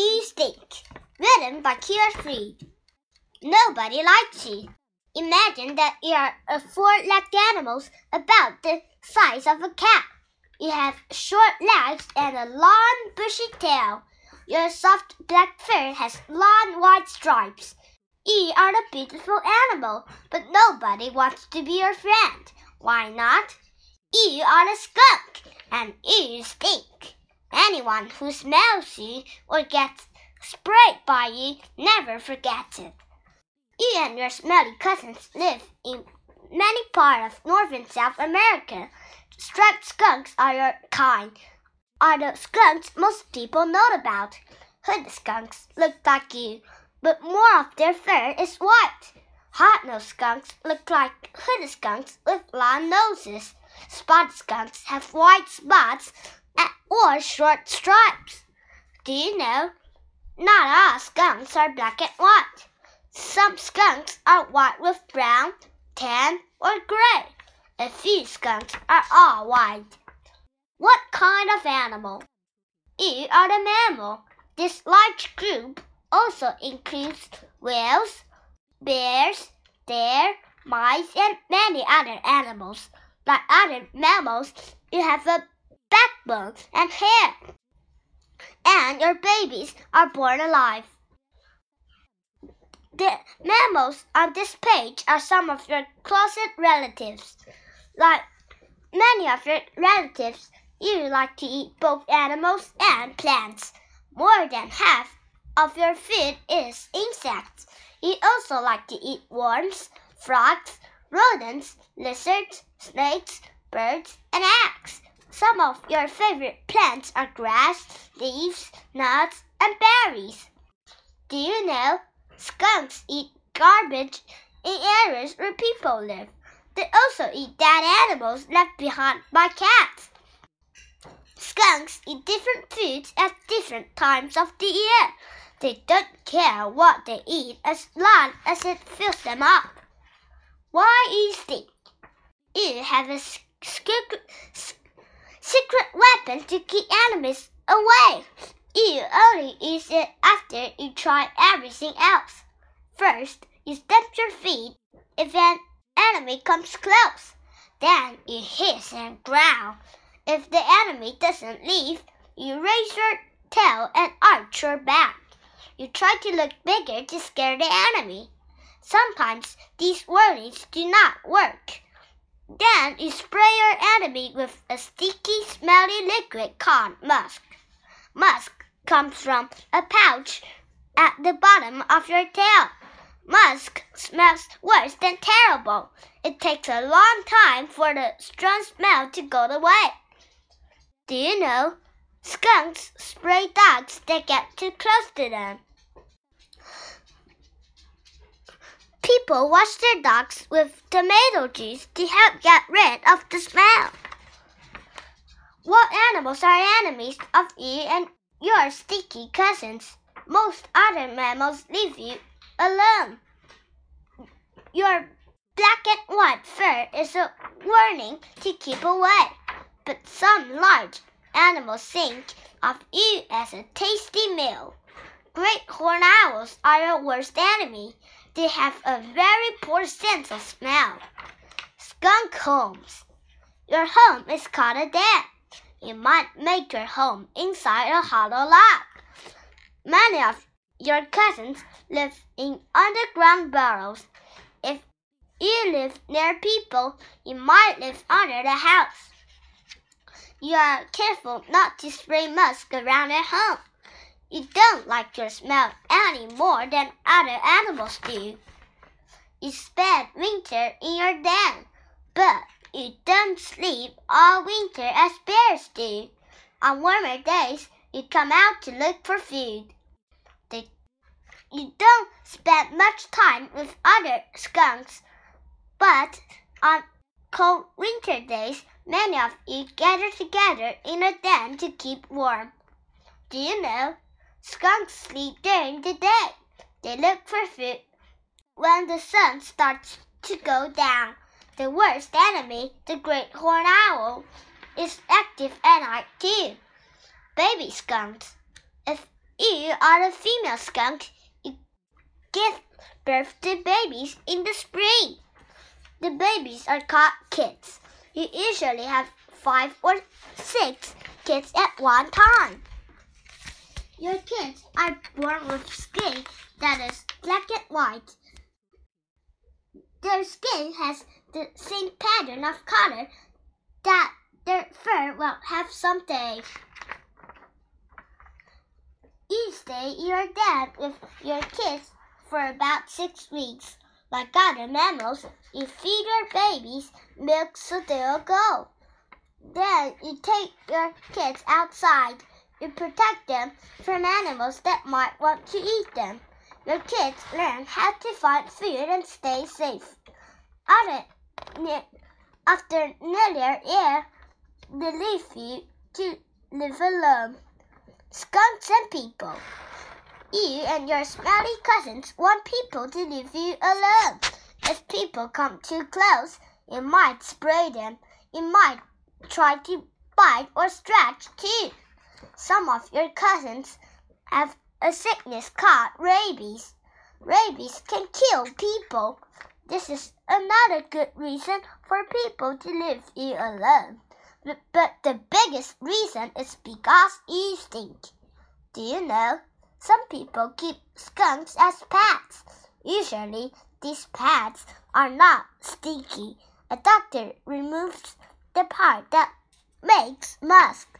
You Stink, written by Kira. Nobody likes you. Imagine that you are a four-legged animal about the size of a cat. You have short legs and a long, bushy tail. Your soft black fur has long, white stripes. You are a beautiful animal, but nobody wants to be your friend. Why not? You are a skunk, and you stink. Anyone who smells you or gets sprayed by you never forgets it. You and your smelly cousins live in many parts of North and South America. Striped skunks are your kind, are the skunks most people know about. Hood skunks look like you, but more of their fur is white. Hog-nosed skunks look like hood skunks with long noses. Spotted skunks have white spots or short stripes. Do you know? Not all skunks are black and white. Some skunks are white with brown, tan, or gray. A few skunks are all white. What kind of animal? You are the mammal. This large group also includes whales, bears, deer, mice, and many other animals. Like other mammals, you have a backbone and hair. And your babies are born alive. The mammals on this page are some of your closest relatives. Like many of your relatives, you like to eat both animals and plants. More than half of your food is insects. You also like to eat worms, frogs, rodents, lizards, snakes, birds, and eggs. Some of your favorite plants are grass, leaves, nuts, and berries. Do you know skunks eat garbage in areas where people live? They also eat dead animals left behind by cats. Skunks eat different foods at different times of the year. They don't care what they eat as long as it fills them up. Why is it? You have a secret, secret weapon to keep enemies away. You only use it after you try everything else. First, you stamp your feet if an enemy comes close. Then you hiss and growl. If the enemy doesn't leave, you raise your tail and arch your back. You try to look bigger to scare the enemy. Sometimes these warnings do not work. Then you spray your enemy with a sticky, smelly liquid called musk. Musk comes from a pouch at the bottom of your tail. Musk smells worse than terrible. It takes a long time for the strong smell to go away. Do you know? Skunks spray dogs that get too close to them. People wash their dogs with tomato juice to help get rid of the smell. What animals are enemies of you and your sticky cousins? Most other mammals leave you alone. Your black and white fur is a warning to keep away, but some large animals think of you as a tasty meal. Great horned owls are your worst enemy. They have a very poor sense of smell. Skunk homes. Your home is called a den. You might make your home inside a hollow log. Many of your cousins live in underground burrows. If you live near people, you might live under the house. You are careful not to spray musk around at home. You don't like your smell any more than other animals do. You spend winter in your den, but you don't sleep all winter as bears do. On warmer days, you come out to look for food. They, you don't spend much time with other skunks, but on cold winter days, many of you gather together in a den to keep warm. Do you know Skunks sleep during the day. They look for food when the sun starts to go down. The worst enemy, the great horned owl, is active at night too. Baby skunks. If You are a female skunk. You give birth to babies in the spring. The babies are called kids. You usually have five or six kids at one time. Your kids are born with skin that is black and white. Their skin has the same pattern of color that their fur will have someday. Each day You stay your dad with your kids for about six weeks. Like other mammals, you feed your babies milk so they'll go. Then you take your kids outside. You protect them from animals that might want to eat them. Your kids learn how to find food and stay safe. After nearly a year, they leave you to live alone. Skunks and people. You and your smelly cousins want people to leave you alone. If people come too close, you might spray them. You might try to bite or scratch too. Some of your cousins have a sickness called rabies. Rabies can kill people. This is another good reason for people to live you alone. But the biggest reason is because you stink. Do you know? Some people keep skunks as pets. Usually, these pets are not stinky. A doctor removes the part that makes musk.